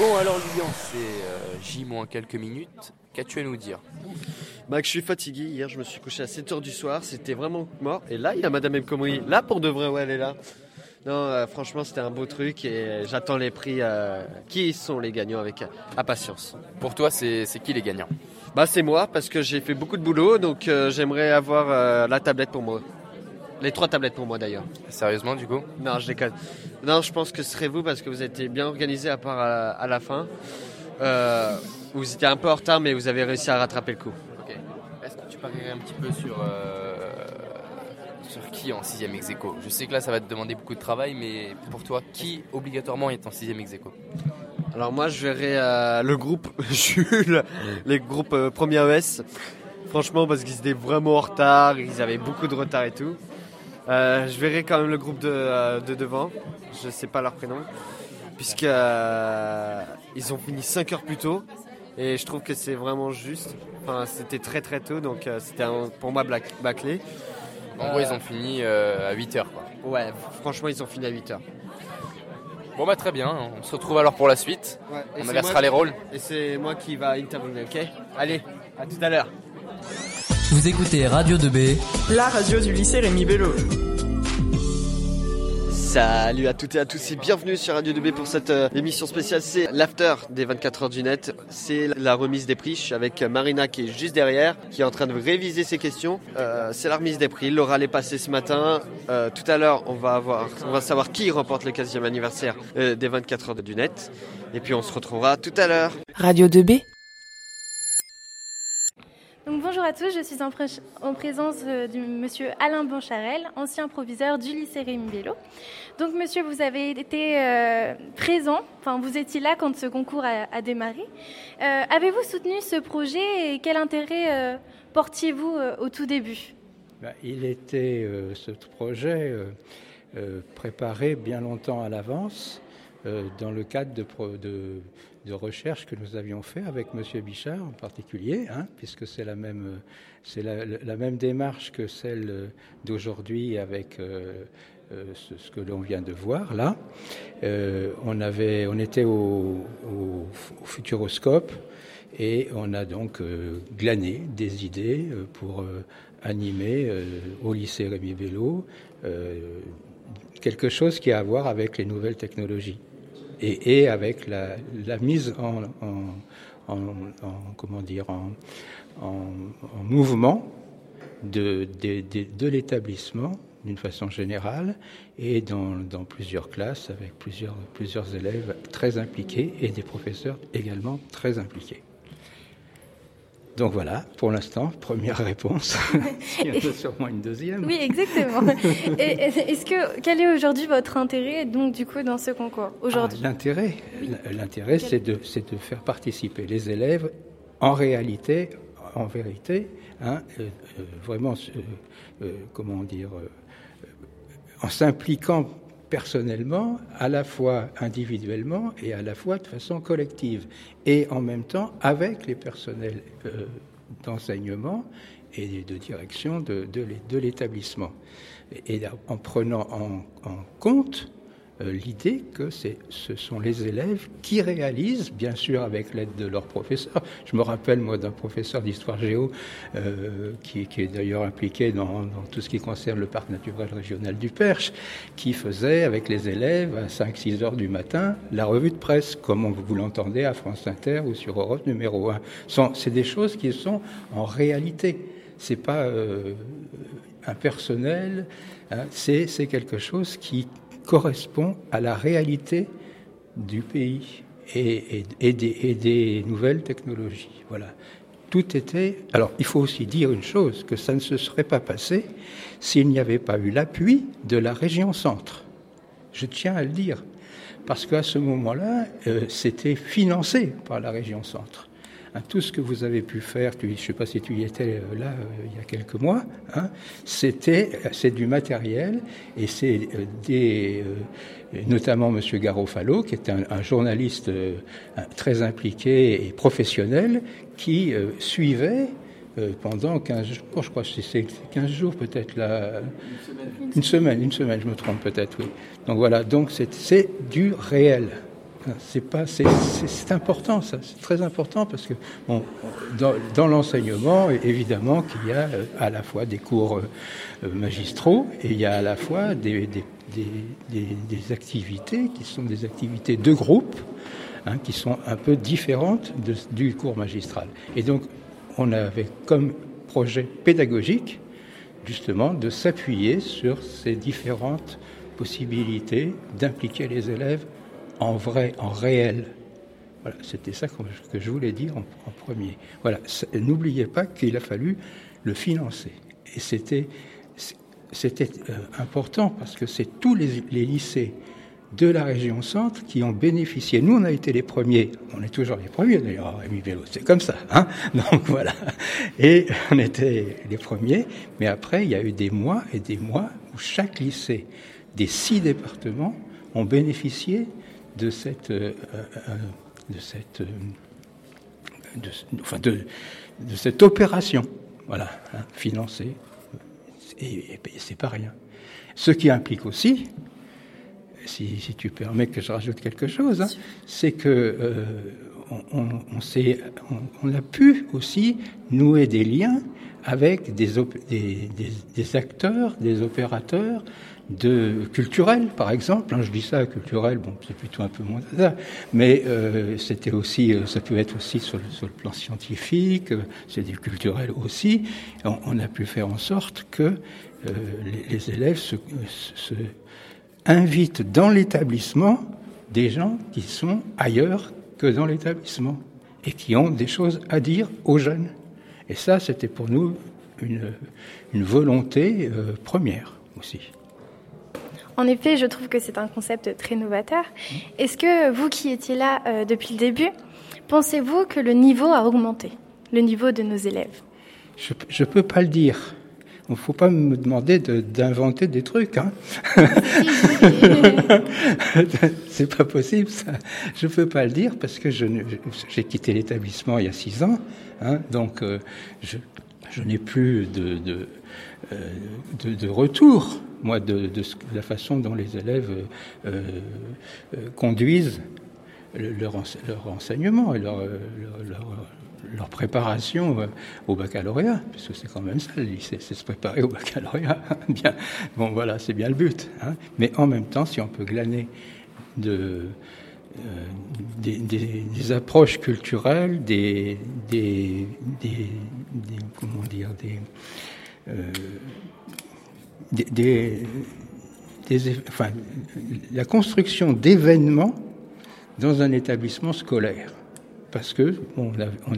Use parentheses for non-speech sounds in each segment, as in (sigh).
Bon, alors Lilian, c'est euh, J moins quelques minutes. Qu'as-tu à nous dire? Bah, que je suis fatigué. Hier, je me suis couché à 7h du soir. C'était vraiment mort. Et là, il y a Madame Mkomri. Là, pour de vrai, ouais, elle est là. Non, euh, franchement, c'était un beau truc et j'attends les prix. euh, qui sont les gagnants avec impatience Pour toi, c'est c'est qui les gagnants? Bah, c'est moi parce que j'ai fait beaucoup de boulot. Donc, euh, j'aimerais avoir euh, la tablette pour moi. Les trois tablettes pour moi d'ailleurs. Sérieusement, du coup Non, je déconne. Non, je pense que ce serait vous parce que vous étiez bien organisé à part à, à la fin. Euh, vous étiez un peu en retard, mais vous avez réussi à rattraper le coup. Ok. Est-ce que tu parierais un petit peu sur, euh, sur qui en 6ème ex aequo? Je sais que là, ça va te demander beaucoup de travail, mais pour toi, qui obligatoirement est en 6ème ex aequo? Alors moi, je verrais euh, le groupe (laughs) Jules, les groupes Premier ES. Franchement, parce qu'ils étaient vraiment en retard, ils avaient beaucoup de retard et tout. Euh, je verrais quand même le groupe de, euh, de devant. Je sais pas leur prénom, puisque euh, ils ont fini 5 heures plus tôt. Et je trouve que c'est vraiment juste. Enfin, c'était très très tôt, donc euh, c'était pour moi black- bâclé. En gros, ils ont fini euh, à 8h. Quoi. Ouais, franchement, ils ont fini à 8 heures. Bon, bah très bien. On se retrouve alors pour la suite. Ouais, On inversera les rôles. Et c'est moi qui va intervenir, ok? Allez, à tout à l'heure. Vous écoutez Radio 2B. La radio du lycée Rémi Bello. Salut à toutes et à tous et bienvenue sur Radio 2B pour cette euh, émission spéciale. C'est l'after des 24 heures du net. C'est la remise des prix. Avec Marina qui est juste derrière, qui est en train de réviser ses questions. Euh, c'est la remise des prix. L'oral est passé ce matin. Euh, tout à l'heure, on va avoir, on va savoir qui remporte le 15e anniversaire des 24 heures du net. Et puis on se retrouvera tout à l'heure. Radio 2B. Bonjour à tous, je suis en, pré- en présence euh, du monsieur Alain Boncharel, ancien proviseur du lycée Rémi Bello. Donc monsieur, vous avez été euh, présent, enfin vous étiez là quand ce concours a, démarré. Euh, Avez-vous soutenu ce projet et quel intérêt portiez-vous au tout début? Ben, il était, ce projet, préparé bien longtemps à l'avance dans le cadre de, de recherches que nous avions fait avec M. Bichard en particulier, hein, puisque c'est la même, la, même démarche que celle d'aujourd'hui avec euh, euh, ce, que l'on vient de voir là. Euh, on, avait, on était au, Futuroscope et on a donc glané des idées pour animer au lycée Rémi Bello quelque chose qui a à voir avec les nouvelles technologies et, avec la, la mise en, en, en, en- comment dire en, en, en mouvement de l'établissement d'une façon générale et dans, dans plusieurs classes avec plusieurs, plusieurs élèves très impliqués et des professeurs également très impliqués. Donc voilà, pour l'instant, première réponse. (laughs) Il y en a sûrement une deuxième. Oui, exactement. (laughs) et, est-ce que quel est aujourd'hui votre intérêt donc du coup dans ce concours aujourd'hui? Ah, L'intérêt, l'intérêt, c'est de, c'est de faire participer les élèves en réalité, en vérité, hein, euh, euh, vraiment, euh, comment dire, en s'impliquant personnellement, à la fois individuellement et à la fois de façon collective, et en même temps avec les personnels euh, d'enseignement et de direction de, de l'é- de l'établissement, et, en prenant en, compte l'idée que ce sont les élèves qui réalisent, bien sûr avec l'aide de leurs professeurs. Je me rappelle, moi, d'un professeur d'histoire géo euh, qui, est d'ailleurs impliqué dans, tout ce qui concerne le parc naturel régional du Perche, qui faisait avec les élèves à 5-6 heures du matin la revue de presse, comme vous l'entendez à France Inter ou sur Europe numéro 1. Sont- C'est des choses qui sont en réalité. C'est pas euh, impersonnel, hein, c'est quelque chose qui correspond à la réalité du pays et, des nouvelles technologies. Voilà. Tout était. Alors, il faut aussi dire une chose que ça ne se serait pas passé s'il n'y avait pas eu l'appui de la région centre. Je tiens à le dire, parce qu'à ce moment-là, euh, c'était financé par la région centre. Tout ce que vous avez pu faire, tu- je ne sais pas si tu y étais euh, là euh, il y a quelques mois, hein, c'était c'est du matériel et c'est euh, des, euh, notamment Monsieur Garofalo, qui est un, un journaliste euh, très impliqué et professionnel, qui euh, suivait euh, pendant 15 jours, je crois que c'est 15 jours peut-être là, une semaine, une semaine, je me trompe peut-être, oui. Donc voilà, donc c'est du réel. C'est important c'est très important parce que dans, l'enseignement, évidemment qu'il y a euh, à la fois des cours euh, magistraux et il y a à la fois des, activités qui sont des activités de groupe, hein, qui sont un peu différentes du cours magistral. Et donc, on avait comme projet pédagogique justement de s'appuyer sur ces différentes possibilités d'impliquer les élèves en vrai, en réel. Voilà, c'était ça que je voulais dire en, premier. Voilà, n'oubliez pas qu'il a fallu le financer. Et c'était, euh, important parce que c'est tous les, lycées de la région centre qui ont bénéficié. Nous, on a été les premiers. On est toujours les premiers d'ailleurs, Rémi Vélo. C'est comme ça. Hein (laughs) Donc voilà. Et on était les premiers. Mais après, il y a eu des mois et des mois où chaque lycée des six départements ont bénéficié de cette, euh, euh, de cette, euh, enfin de, de, cette opération, voilà, hein, financée. Et, et, c'est pas rien. Ce qui implique aussi, si, si, tu permets que je rajoute quelque chose, hein, c'est que on, on, a pu aussi nouer des liens avec des, des acteurs, des opérateurs de culturel, par exemple. Hein, je dis ça, culturel, bon, c'est plutôt un peu moins ça, mais euh, c'était aussi, euh, ça peut être aussi sur le, plan scientifique, euh, c'est du culturel aussi. On, a pu faire en sorte que euh, les, élèves se, invitent dans l'établissement des gens qui sont ailleurs que dans l'établissement et qui ont des choses à dire aux jeunes. Et ça, c'était pour nous une, volonté première aussi. En effet, je trouve que c'est un concept très novateur. Est-ce que vous qui étiez là euh, depuis le début, pensez-vous que le niveau a augmenté, le niveau de nos élèves? Je ne peux pas le dire. Il ne faut pas me demander d'inventer de, des trucs. Hein. (laughs) c'est pas possible, ça. Je ne peux pas le dire parce que j'ai quitté l'établissement il y a six ans. Hein, donc, euh, je, je n'ai plus de, de, de, de retour moi, de, la façon dont les élèves euh, euh, conduisent leur, enseignement et leur, leur, préparation euh, au baccalauréat, puisque c'est quand même ça, lycée, c'est se préparer au baccalauréat. (laughs) bien, bon, voilà, c'est bien le but. Hein. Mais en même temps, si on peut glaner de, euh, des, approches culturelles, des, des, comment dire, des euh, enfin, la construction d'événements dans un établissement scolaire. Parce que on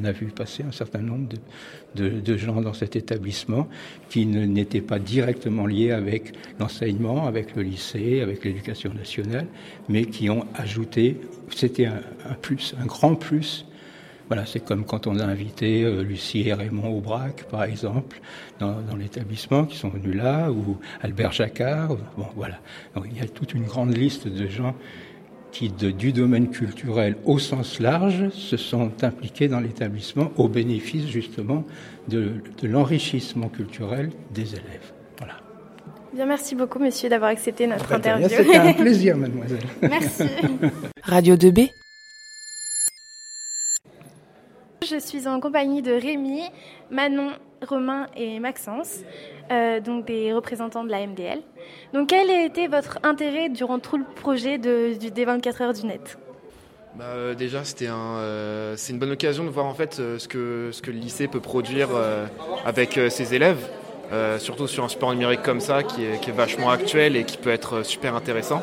a, vu passer un certain nombre de, gens dans cet établissement qui n'étaient pas directement liés avec l'enseignement, avec le lycée, avec l'éducation nationale, mais qui ont ajouté, c'était un plus, un grand plus voilà, c'est comme quand on a invité euh, Lucie et Raymond Aubrac, par exemple, dans, dans l'établissement, qui sont venus là, ou Albert Jacquard. Bon, voilà. Donc, il y a toute une grande liste de gens qui, de, du domaine culturel au sens large, se sont impliqués dans l'établissement au bénéfice justement de, de l'enrichissement culturel des élèves. Voilà. Bien, merci beaucoup, monsieur, d'avoir accepté notre interview. C'était un (laughs) plaisir, mademoiselle. merci. (laughs) Radio 2B. Je suis en compagnie de Rémi, Manon, Romain et Maxence, euh, donc des représentants de la MDL. Donc quel a été votre intérêt durant tout le projet de, des 24 heures du net? Bah, euh, déjà, c'était un, euh, c'est une bonne occasion de voir en fait ce que ce que le lycée peut produire avec ses élèves, surtout sur un support numérique comme ça, qui est, qui est, vachement actuel et qui peut être super intéressant.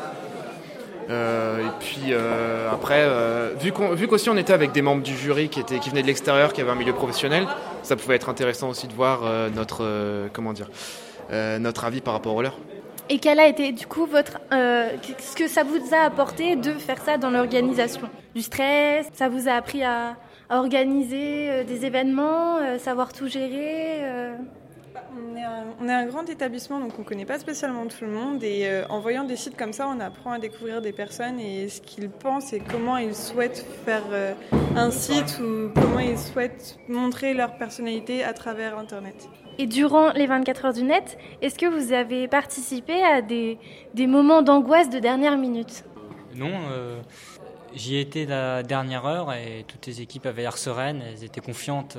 Euh, et puis euh, après, euh, vu qu'aussi on était avec des membres du jury qui étaient qui venaient de l'extérieur, qui avaient un milieu professionnel, ça pouvait être intéressant aussi de voir notre comment dire notre avis par rapport au leur. Et quel a été du coup votre ce que ça vous a apporté de faire ça dans l'organisation? Du stress, ça vous a appris à organiser des événements, savoir tout gérer on est, un, on est, un, grand établissement, donc on ne connaît pas spécialement tout le monde. Et euh, en voyant des sites comme ça, on apprend à découvrir des personnes et ce qu'ils pensent et comment ils souhaitent faire euh, un site ou comment ils souhaitent montrer leur personnalité à travers Internet. Et durant les 24 heures du net, est-ce que vous avez participé à des, des moments d'angoisse de dernière minute? Non. Euh J'y étais la dernière heure et toutes les équipes avaient l'air sereines, elles étaient confiantes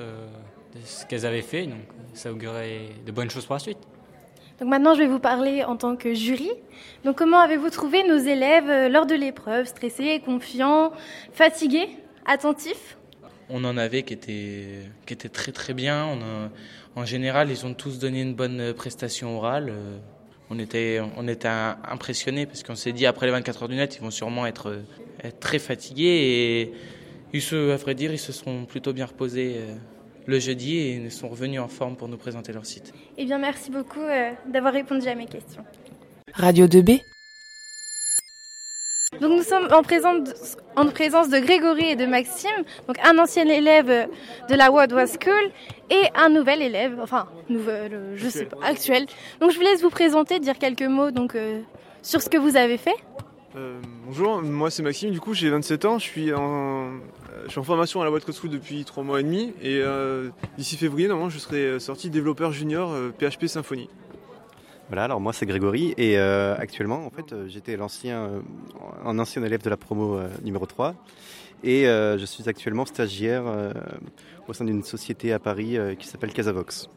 de ce qu'elles avaient fait, donc ça augurait de bonnes choses pour la suite. Donc maintenant, je vais vous parler en tant que jury. Donc comment avez-vous trouvé nos élèves lors de l'épreuve Stressés, confiants, fatigués, attentifs? On en avait qui étaient, qui étaient très très bien. On a, en général, ils ont tous donné une bonne prestation orale. On était, on était impressionnés parce qu'on s'est dit après les 24 heures du net, ils vont sûrement être, être très fatigués et ils se, à vrai dire, ils se sont plutôt bien reposés le jeudi et ils sont revenus en forme pour nous présenter leur site. Eh bien, merci beaucoup euh, d'avoir répondu à mes questions. Radio 2B. Donc nous sommes en présence, de, en présence de Grégory et de Maxime, donc un ancien élève de la Wadwa School et un nouvel élève, enfin nouvel, euh, je sais pas, actuel. Donc je vous laisse vous présenter, dire quelques mots donc euh, sur ce que vous avez fait. Euh, bonjour, moi c'est Maxime, du coup j'ai 27 ans, je suis en, je suis en formation à la Wadwa School depuis 3 mois et demi et euh, d'ici février normalement je serai sorti développeur junior PHP Symfony. Voilà, alors moi c'est Grégory et euh, actuellement en fait j'étais l'ancien euh, un ancien élève de la promo euh, numéro 3 et je suis actuellement stagiaire au sein d'une société à Paris qui s'appelle Casavox.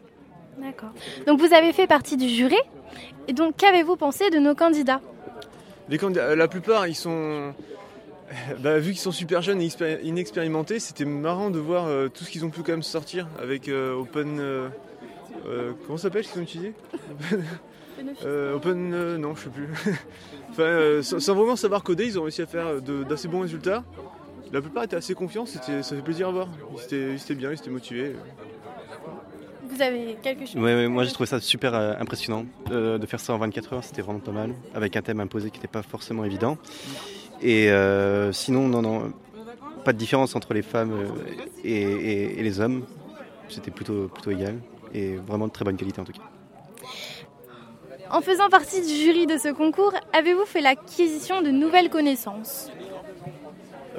D'accord. Donc vous avez fait partie du jury et donc qu'avez-vous pensé de nos candidats? Les candidats, la plupart ils sont (laughs) bah, vu qu'ils sont super jeunes et inexpérimentés, c'était marrant de voir tout ce qu'ils ont pu quand même sortir avec Open comment ça s'appelle ce qu'ils ont utilisé (laughs) euh, Open, euh, non, je sais plus. (laughs) enfin, euh, sans, sans, vraiment savoir coder, ils ont réussi à faire d'assez bons résultats. La plupart étaient assez confiants, ça fait plaisir à voir. Ils étaient, bien, ils étaient motivés. Vous avez quelque chose ouais, ouais, Moi j'ai trouvé ça super euh, impressionnant de faire ça en 24 heures, c'était vraiment pas mal, avec un thème imposé qui n'était pas forcément évident. Et euh, sinon, non, non, pas de différence entre les femmes et, et, et les hommes, c'était plutôt, plutôt égal, et vraiment de très bonne qualité en tout cas. En faisant partie du jury de ce concours, avez-vous fait l'acquisition de nouvelles connaissances?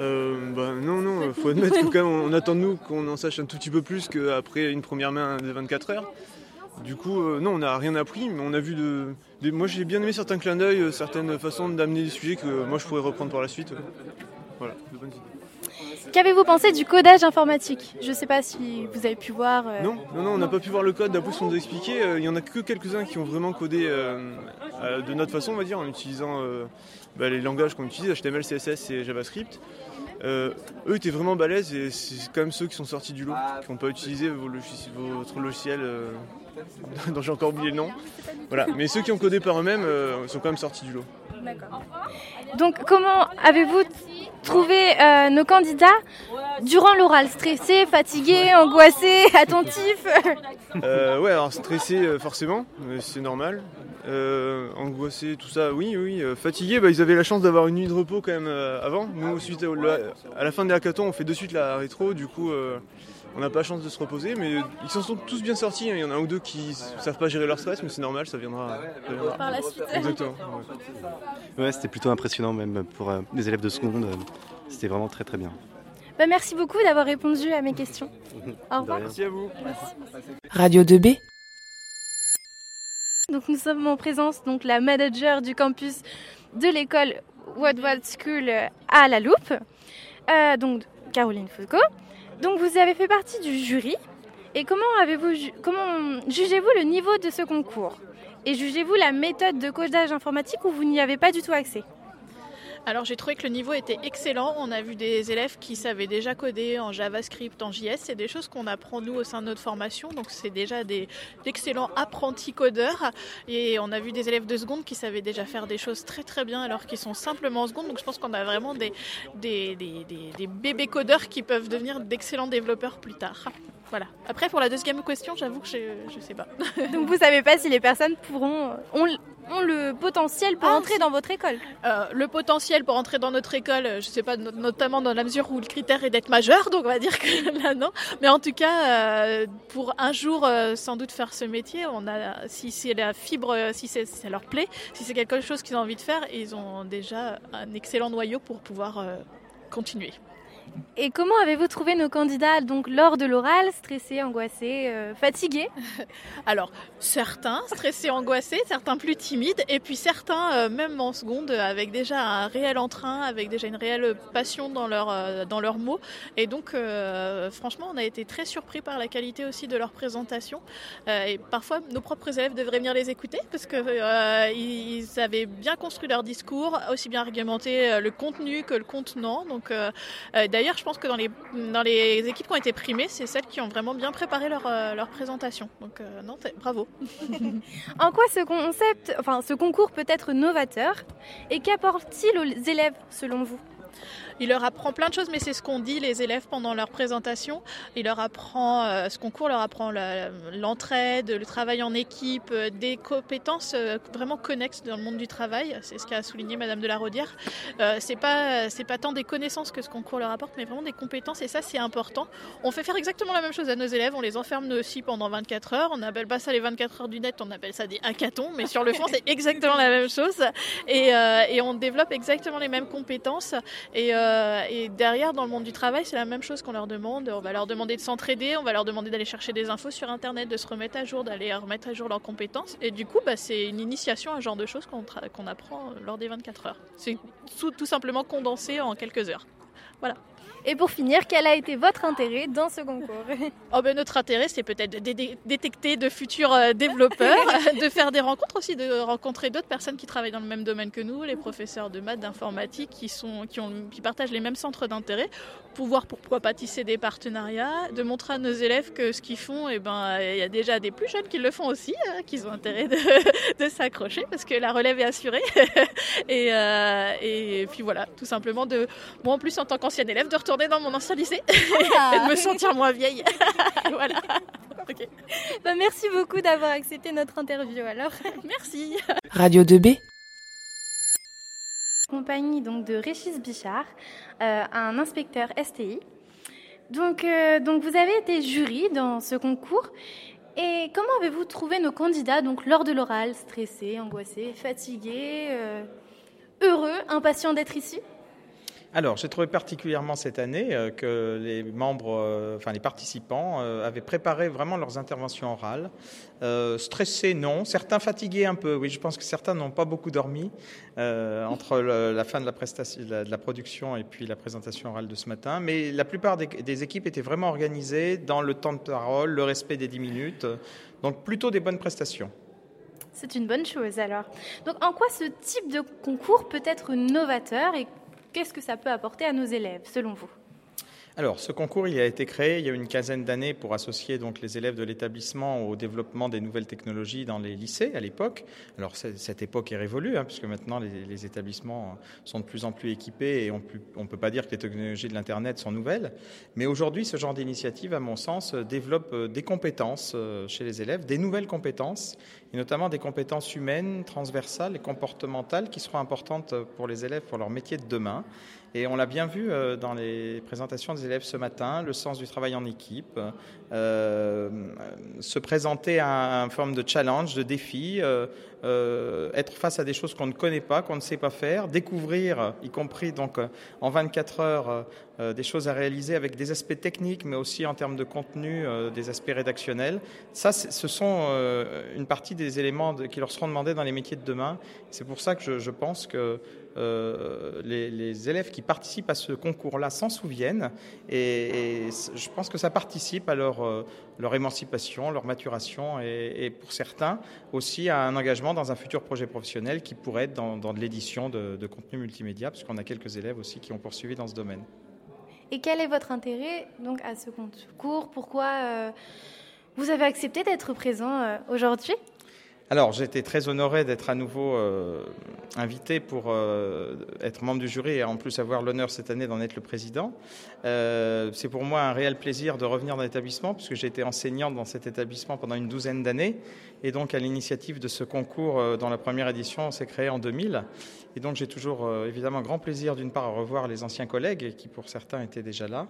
Euh, bah, non, non, il faut admettre que quand même, on attend de nous qu'on en sache un tout petit peu plus qu'après une première main de 24 heures. Du coup, euh, non, on n'a rien appris, mais on a vu de. Moi, j'ai bien aimé certains clins d'œil, euh, certaines façons d'amener des sujets que moi je pourrais reprendre par la suite. Voilà, de bonnes idées. Qu'avez-vous pensé du codage informatique? Je ne sais pas si vous avez pu voir. Euh... Non, non, non, on n'a pas pu voir le code. D'après ce qu'on nous a expliqué, il n'y en a que quelques-uns qui ont vraiment codé euh, de notre façon, on va dire, en utilisant euh, bah, les langages qu'on utilise, HTML, CSS et JavaScript. Euh, eux étaient vraiment balèzes et c'est quand même ceux qui sont sortis du lot, qui n'ont pas utilisé vos logiciels, votre logiciel (laughs) dont j'ai encore oublié le nom. Voilà. Mais ceux qui ont codé par eux-mêmes sont quand même sortis du lot. D'accord. Donc comment avez-vous trouvé euh, nos candidats durant l'oral? Stressés, fatigués, angoissés, (laughs) attentifs euh, Ouais, alors stressés euh, forcément, c'est normal. Euh, angoissés, tout ça, oui, oui. fatigués, bah, ils avaient la chance d'avoir une nuit de repos quand même avant. Nous, suite à, la fin des hackathons, on fait de suite la rétro, du coup on n'a pas la chance de se reposer, mais ils s'en sont tous bien sortis. Hein. Il y en a un ou deux qui ne savent pas gérer leur stress, mais c'est normal, ça viendra, ça viendra. Par la suite. Exactement. Ouais, ouais c'était plutôt impressionnant, même pour euh, les élèves de seconde. Euh, c'était vraiment très très bien. Bah, merci beaucoup d'avoir répondu à mes questions. (laughs) Au revoir. Merci à vous. Merci. Radio 2B. Donc nous sommes en présence donc la manager du campus de l'école Woodward School à La Loupe, euh, donc Caroline Foucault. Donc vous avez fait partie du jury. Et comment avez-vous comment jugez-vous le niveau de ce concours? Et jugez-vous la méthode de codage informatique ou vous n'y avez pas du tout accès? Alors j'ai trouvé que le niveau était excellent. On a vu des élèves qui savaient déjà coder en JavaScript, en JS. C'est des choses qu'on apprend nous au sein de notre formation. Donc c'est déjà des d'excellents apprentis codeurs. Et on a vu des élèves de seconde qui savaient déjà faire des choses très très bien alors qu'ils sont simplement en seconde. Donc je pense qu'on a vraiment des, des, des, des, bébés codeurs qui peuvent devenir d'excellents développeurs plus tard. Voilà. Après, pour la deuxième question, j'avoue que je ne sais pas. Donc, vous savez pas si les personnes pourront ont, ont le potentiel pour ah, entrer dans votre école euh, Le potentiel pour entrer dans notre école, je ne sais pas, notamment dans la mesure où le critère est d'être majeur, donc on va dire que (laughs) là non. Mais en tout cas, euh, pour un jour euh, sans doute faire ce métier, on a, si c'est la fibre, si ça leur plaît, si c'est quelque chose qu'ils ont envie de faire, ils ont déjà un excellent noyau pour pouvoir continuer. Et comment avez-vous trouvé nos candidats donc lors de l'oral Stressés, angoissés, euh, fatigués? (laughs) Alors, certains stressés, angoissés, certains plus timides, et puis certains, euh, même en seconde, avec déjà un réel entrain, avec déjà une réelle passion dans, leur, euh, dans leurs mots. Et donc, euh, franchement, on a été très surpris par la qualité aussi de leur présentation. Et parfois, nos propres élèves devraient venir les écouter parce que ils avaient bien construit leur discours, aussi bien argumenté le contenu que le contenant. Donc, euh, je pense que dans les, dans les équipes qui ont été primées, c'est celles qui ont vraiment bien préparé leur, euh, présentation. Donc, euh, bravo. (laughs) En quoi ce concept, enfin ce concours peut être novateur et qu'apporte-t-il aux élèves selon vous? Il leur apprend plein de choses, mais c'est ce qu'on dit les élèves pendant leur présentation. Il leur apprend, euh, ce concours leur apprend l'entraide, le travail en équipe, euh, des compétences euh, vraiment connexes dans le monde du travail. C'est ce qu'a souligné Madame de la Rodière. Euh, c'est pas, c'est pas tant des connaissances que ce concours leur apporte, mais vraiment des compétences, et ça c'est important. On fait faire exactement la même chose à nos élèves. On les enferme nous aussi pendant 24 heures. On n'appelle pas ça les 24 heures du net, on appelle ça des hackathons, mais sur le fond c'est (laughs) exactement la même chose. Et, euh, et on développe exactement les mêmes compétences. Et, euh, et derrière, dans le monde du travail, c'est la même chose qu'on leur demande. On va leur demander de s'entraider, on va leur demander d'aller chercher des infos sur Internet, de se remettre à jour, d'aller remettre à jour leurs compétences. Et du coup, bah, c'est une initiation à ce genre de choses qu'on apprend lors des 24 heures. C'est tout simplement condensé en quelques heures. Voilà. Et pour finir, quel a été votre intérêt dans ce concours? (laughs) Oh ben, notre intérêt, c'est peut-être de dé- dé- détecter de futurs euh, développeurs, (laughs) de faire des rencontres aussi, de rencontrer d'autres personnes qui travaillent dans le même domaine que nous, les professeurs de maths, d'informatique, qui, sont, qui, ont, qui partagent les mêmes centres d'intérêt, pouvoir pourquoi pas tisser des partenariats, de montrer à nos élèves que ce qu'ils font, eh ben, il y a déjà des plus jeunes qui le font aussi, hein, qu'ils ont intérêt de, (laughs) de s'accrocher parce que la relève est assurée. et, euh, et puis voilà, tout simplement de, moi en plus en tant qu'ancienne élève, de retourner dans mon ancien lycée (laughs) et de me sentir moins vieille. (laughs) voilà. Ok. Bah, Merci beaucoup d'avoir accepté notre interview alors. (laughs) Merci. Radio 2B. Compagnie donc de Régis Bichard, euh, un inspecteur STI. Donc, euh, donc vous avez été jury dans ce concours. Et comment avez-vous trouvé nos candidats donc lors de l'oral Stressés, angoissés, fatigués, euh, heureux, impatients d'être ici? Alors, j'ai trouvé particulièrement cette année euh, que les membres, euh, enfin les participants, euh, avaient préparé vraiment leurs interventions orales. Stressés, non. Certains fatigués un peu. Oui, je pense que certains n'ont pas beaucoup dormi entre la fin de la, production et puis la présentation orale de ce matin. Mais la plupart des, des équipes étaient vraiment organisées dans le temps de parole, le respect des 10 minutes. Donc, plutôt des bonnes prestations. C'est une bonne chose alors. Donc en quoi ce type de concours peut être novateur et qu'est-ce que ça peut apporter à nos élèves selon vous? Alors, ce concours, il a été créé il y a une quinzaine d'années pour associer donc les élèves de l'établissement au développement des nouvelles technologies dans les lycées à l'époque. Alors, cette époque est révolue, hein, puisque maintenant les, établissements sont de plus en plus équipés et on ne peut pas dire que les technologies de l'Internet sont nouvelles. Mais aujourd'hui, ce genre d'initiative, à mon sens, développe euh, des compétences euh, chez les élèves, des nouvelles compétences, et notamment des compétences humaines, transversales et comportementales qui seront importantes pour les élèves pour leur métier de demain. Et on l'a bien vu euh, dans les présentations des élèves ce matin, le sens du travail en équipe, euh, se présenter à une forme de challenge, de défi, euh, être face à des choses qu'on ne connaît pas, qu'on ne sait pas faire, découvrir, y compris donc en 24 heures, des choses à réaliser avec des aspects techniques, mais aussi en termes de contenu, des aspects rédactionnels. Ça, ce sont une partie des éléments qui leur seront demandés dans les métiers de demain. C'est pour ça que je pense que euh, les, élèves qui participent à ce concours-là s'en souviennent et, je pense que ça participe à leur, euh, émancipation, leur maturation et, pour certains aussi à un engagement dans un futur projet professionnel qui pourrait être dans, de l'édition de, de contenu multimédia, puisqu'on a quelques élèves aussi qui ont poursuivi dans ce domaine. Et quel est votre intérêt donc à ce concours? Pourquoi euh, vous avez accepté d'être présent aujourd'hui? Alors, j'ai été très honoré d'être à nouveau euh, invité pour euh, être membre du jury et en plus avoir l'honneur cette année d'en être le président. Euh, c'est pour moi un réel plaisir de revenir dans l'établissement puisque j'ai été enseignante dans cet établissement pendant une douzaine d'années et donc à l'initiative de ce concours euh, dans la première édition, on s'est créé en 2000. Et donc j'ai toujours évidemment grand plaisir d'une part à revoir les anciens collègues qui pour certains étaient déjà là,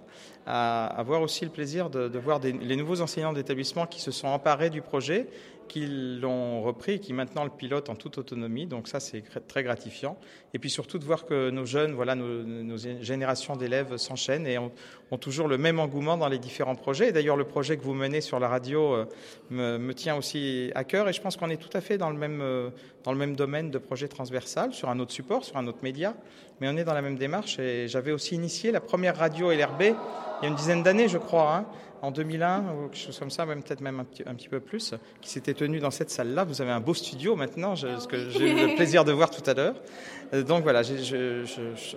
à avoir aussi le plaisir de, voir les nouveaux enseignants d'établissement qui se sont emparés du projet qui l'ont repris et qui maintenant le pilotent en toute autonomie. Donc ça, c'est très gratifiant. Et puis surtout de voir que nos jeunes, voilà, nos, générations d'élèves s'enchaînent et ont, toujours le même engouement dans les différents projets. Et D'ailleurs, le projet que vous menez sur la radio euh, me, me tient aussi à cœur et je pense qu'on est tout à fait dans le même, euh, dans le même domaine de projet transversal, sur un autre support, sur un autre média, mais on est dans la même démarche. Et j'avais aussi initié la première radio LRB il y a une dizaine d'années, je crois, hein, en 2001, ou quelque chose comme ça, même peut-être même un petit, un petit peu plus, qui s'était tenue dans cette salle-là. Vous avez un beau studio maintenant, je- ce que j'ai eu le (laughs) plaisir de voir tout à l'heure. Euh, Donc voilà, je, je-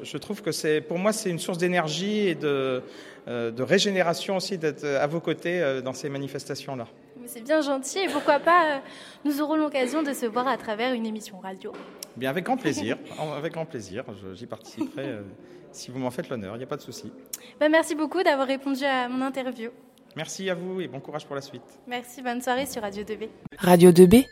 je trouve que c'est, pour moi, c'est une source d'énergie et de, euh, de régénération aussi d'être à vos côtés euh, dans ces manifestations-là. C'est bien gentil et pourquoi pas, euh, nous aurons l'occasion de se voir à travers une émission radio. Bien, avec grand plaisir, avec grand plaisir, j'y participerai euh, si vous m'en faites l'honneur, il n'y a pas de souci. Bah, merci beaucoup d'avoir répondu à mon interview. Merci à vous et bon courage pour la suite. Merci, bonne soirée sur Radio 2B. Radio 2B.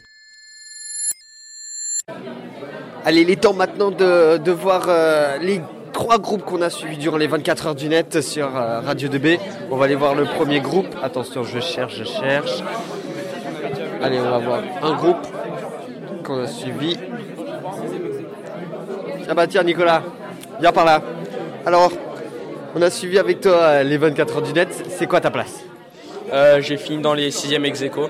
Allez, il est temps maintenant de, de voir euh, les trois groupes qu'on a suivis durant les 24 heures du net sur euh, Radio 2B. On va aller voir le premier groupe. Attention, je cherche, je cherche. Allez, on va voir un groupe qu'on a suivi. Ah bah tiens, Nicolas, viens par là. Alors, on a suivi avec toi euh, les 24 heures du net. C'est quoi ta place? Euh, J'ai fini dans les 6e ex aequo.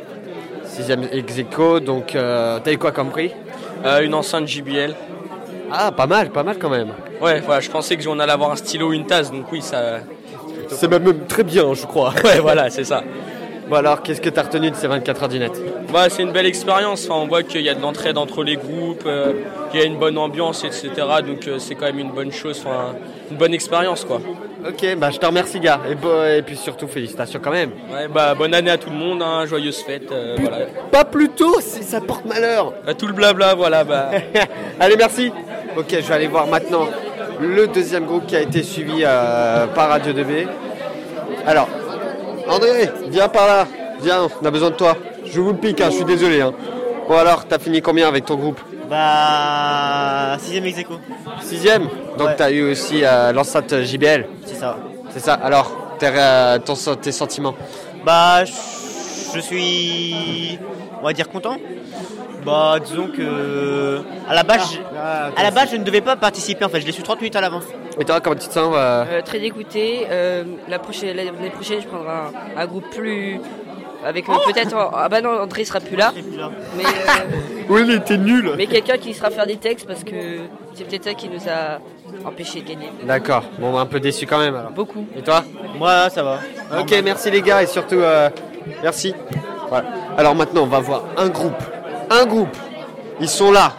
6ème ex aequo, donc euh, t'as eu quoi comme prix? Euh, Une enceinte JBL. Ah, pas mal, pas mal quand même. Ouais, voilà, je pensais que on allait avoir un stylo ou une tasse, donc oui, ça. C'est même, même très bien, je crois. Ouais, voilà, c'est ça. Bon alors, qu'est-ce que t'as retenu de ces 24 heures du net? Ouais, c'est une belle expérience. Enfin, on voit qu'il y a de l'entraide entre les groupes, euh, qu'il y a une bonne ambiance, etc. Donc euh, c'est quand même une bonne chose, enfin, une bonne expérience, quoi. Ok, bah je te remercie, gars. Et, puis surtout, félicitations quand même. Ouais, bah bonne année à tout le monde, hein, joyeuse fête, euh, voilà. Pas plus tôt, c'est- ça porte malheur. À tout le blabla, voilà, bah. (laughs) Allez, merci. Ok, je vais aller voir maintenant le deuxième groupe qui a été suivi par Radio 2B. Alors, André, viens par là. Viens, on a besoin de toi. Je vous le pique, hein, je suis désolé. hein. Bon alors, t'as fini combien avec ton groupe? Bah. 6ème ex aequo. Sixième? Donc Ouais. t'as eu aussi euh, l'enceinte JBL C'est ça. C'est ça. Alors, tes, euh, ton- tes sentiments? Bah, je je suis. On va dire content. Bah, disons que. À la base, je- à la base je ne devais pas participer en fait, je l'ai su 30 minutes à l'avance. Et toi, comment tu te sens euh, Euh, très dégoûté. Euh, la prochaine, l'année prochaine, je prendrai un, un groupe plus. Avec euh, peut-être. Ah bah non, André sera plus là. Mais, euh, (laughs) Oui, il était nul. mais quelqu'un qui sera faire des textes parce que c'est peut-être ça qui nous a empêché de gagner. D'accord. Bon, un peu déçu quand même alors. Beaucoup. Et toi Moi, ça va. Ok, merci les gars et surtout euh, merci. Voilà. Alors maintenant, on va voir un groupe. Un groupe. Ils sont là.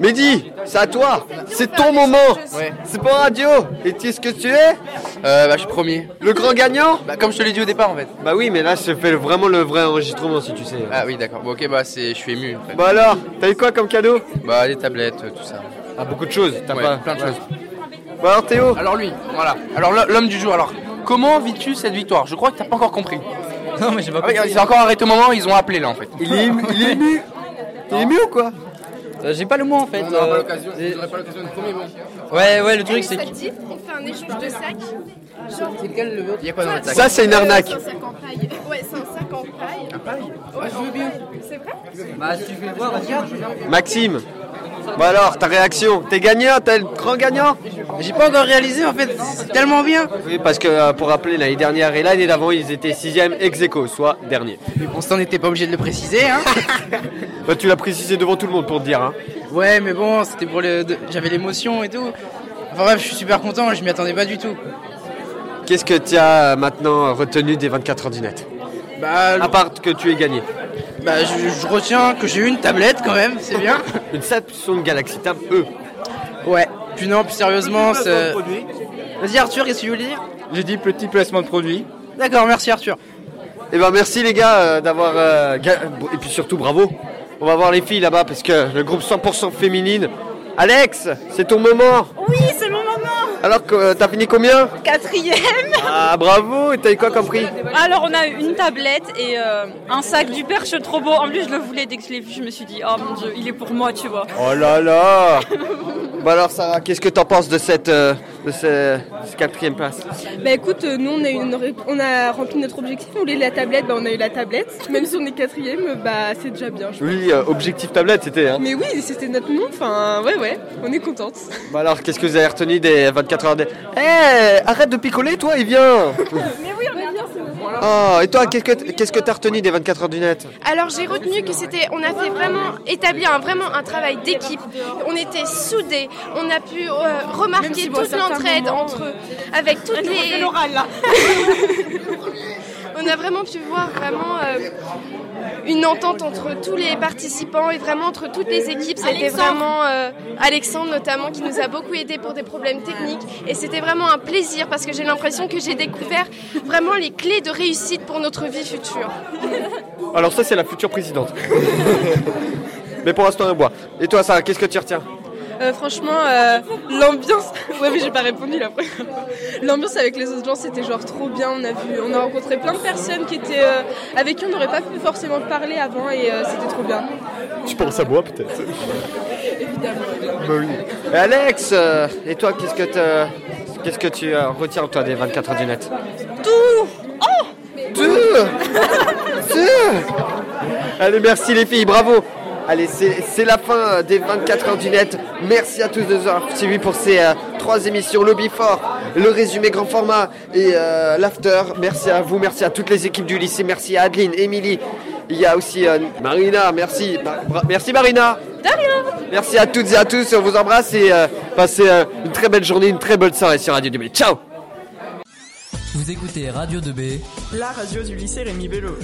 Mehdi, c'est à toi. C'est ton moment. Ouais. C'est pas radio. Et tu sais ce que tu es? Euh, bah, je suis premier. Le grand gagnant? Bah, comme je te l'ai dit au départ en fait. Bah oui, mais là, je fais vraiment le vrai enregistrement si tu sais. Ah oui, d'accord. Bon, ok, bah, c'est, je suis ému. En fait. Bah alors, t'as eu quoi comme cadeau? Bah, des tablettes, euh, tout ça. Ah, beaucoup de choses. T'as Ouais, pas plein de ouais. choses. Bah alors Théo? Alors lui, voilà. Alors l'homme du jour. Alors, comment vis-tu cette victoire? Je crois que t'as pas encore compris. Non, mais j'ai pas Ah, compris. c'est encore arrêté au moment où ils ont appelé là en fait. Il est ému. Il est ému. T'es ému ou quoi Euh, J'ai pas le mot en fait. On n'aura pas euh, l'occasion. pas l'occasion de premier bon. Ouais, ouais, le truc c'est que. Ça te dit, on fait un échange de sacs. Genre, C'est lequel le vôtre Il y a quoi dans le sac Ça, c'est une arnaque. C'est un sac en paille. Ouais, c'est un sac en paille. Un paille Ouais, je veux bien. C'est vrai Bah, si tu veux voir, vas-y. Maxime. Bah alors, ta réaction T'es gagnant T'es le grand gagnant J'ai pas encore réalisé en fait, c'est tellement bien. Oui, parce que euh, pour rappeler, l'année dernière et l'année d'avant, ils étaient 6ème ex aequo, soit dernier. On s'en était pas obligé de le préciser, hein (laughs) Bah, tu l'as précisé devant tout le monde pour te dire. Hein. Ouais, mais bon, c'était pour le. J'avais l'émotion et tout. Enfin bref, je suis super content, je m'y attendais pas du tout. Qu'est-ce que tu as euh, maintenant retenu des 24 heures du net? Bah, À part que tu es gagné. Bah je, je retiens que j'ai eu une tablette quand même, c'est bien. (laughs) Une Samsung Galaxy Tab E. Ouais, puis non, plus sérieusement, c'est. Vas-y Arthur, qu'est-ce que tu voulais dire? J'ai dit petit placement de produit. D'accord, merci Arthur. Et ben merci les gars euh, d'avoir... euh, ga- Et puis surtout bravo. On va voir les filles là-bas parce que le groupe 100% féminine. Alex, c'est ton moment. Oui, Alors que euh, t'as fini combien Quatrième Ah bravo, et t'as eu quoi comme prix Alors on a une tablette et euh, un sac du perche trop beau. En plus je le voulais dès que je l'ai vu, je me suis dit oh mon dieu, il est pour moi tu vois. Oh là là Bah alors Sarah, qu'est-ce que t'en penses de cette, euh, de ce, de ce quatrième place Bah écoute, euh, nous on a, une- on a rempli notre objectif, on voulait la tablette, bah on a eu la tablette. Même si on est quatrième, bah c'est déjà bien. je pense. Oui, euh, objectif tablette, c'était. Hein. Mais oui, c'était notre nom, enfin ouais ouais, on est contente. Bon alors, qu'est-ce que vous avez retenu des 24 de... Eh, arrête de picoler, toi, et viens (laughs) Mais oui, on est bien, c'est Oh, et toi, qu'est-ce que qu'est-ce que t'as retenu des 24 heures du net? Alors j'ai retenu que c'était, on a fait vraiment établir un, vraiment un travail d'équipe. On était soudés, on a pu euh, remarquer si, toute l'entraide entre eux, avec toutes les. l'oral, là. (laughs) on a vraiment pu voir vraiment euh, une entente entre tous les participants et vraiment entre toutes les équipes. C'était vraiment euh, Alexandre notamment qui nous a beaucoup aidé pour des problèmes techniques et c'était vraiment un plaisir parce que j'ai l'impression que j'ai découvert vraiment les clés de réussite pour notre vie future. Alors ça, c'est la future présidente. (laughs) Mais pour l'instant, on boit. Et toi, Sarah, qu'est-ce que tu retiens? Euh, franchement, euh, l'ambiance. Ouais, mais j'ai pas répondu la première fois. L'ambiance avec les autres gens, c'était genre trop bien. On a vu, on a rencontré plein de personnes qui étaient euh, avec qui on n'aurait pas pu forcément parler avant et euh, c'était trop bien. Tu penses à moi, peut-être Évidemment. Bah oui. Et Alex, euh, et toi, qu'est-ce que, te- qu'est-ce que tu euh, retiens, toi, des 24 heures du net? Tout Oh Tout (laughs) Tout Allez, merci les filles, bravo Allez, c'est c'est la fin des 24 heures du net. Merci à tous de nous avoir suivis pour ces euh, trois émissions. Lobby fort, le résumé grand format et euh, l'after. Merci à vous, merci à toutes les équipes du lycée. Merci à Adeline, Émilie. Il y a aussi euh, Marina, merci. Merci Marina. De rien Merci à toutes et à tous. On vous embrasse et euh, passez euh, une très belle journée, une très bonne soirée sur Radio 2 Ciao Vous écoutez Radio 2B. La radio du lycée Rémi Bello.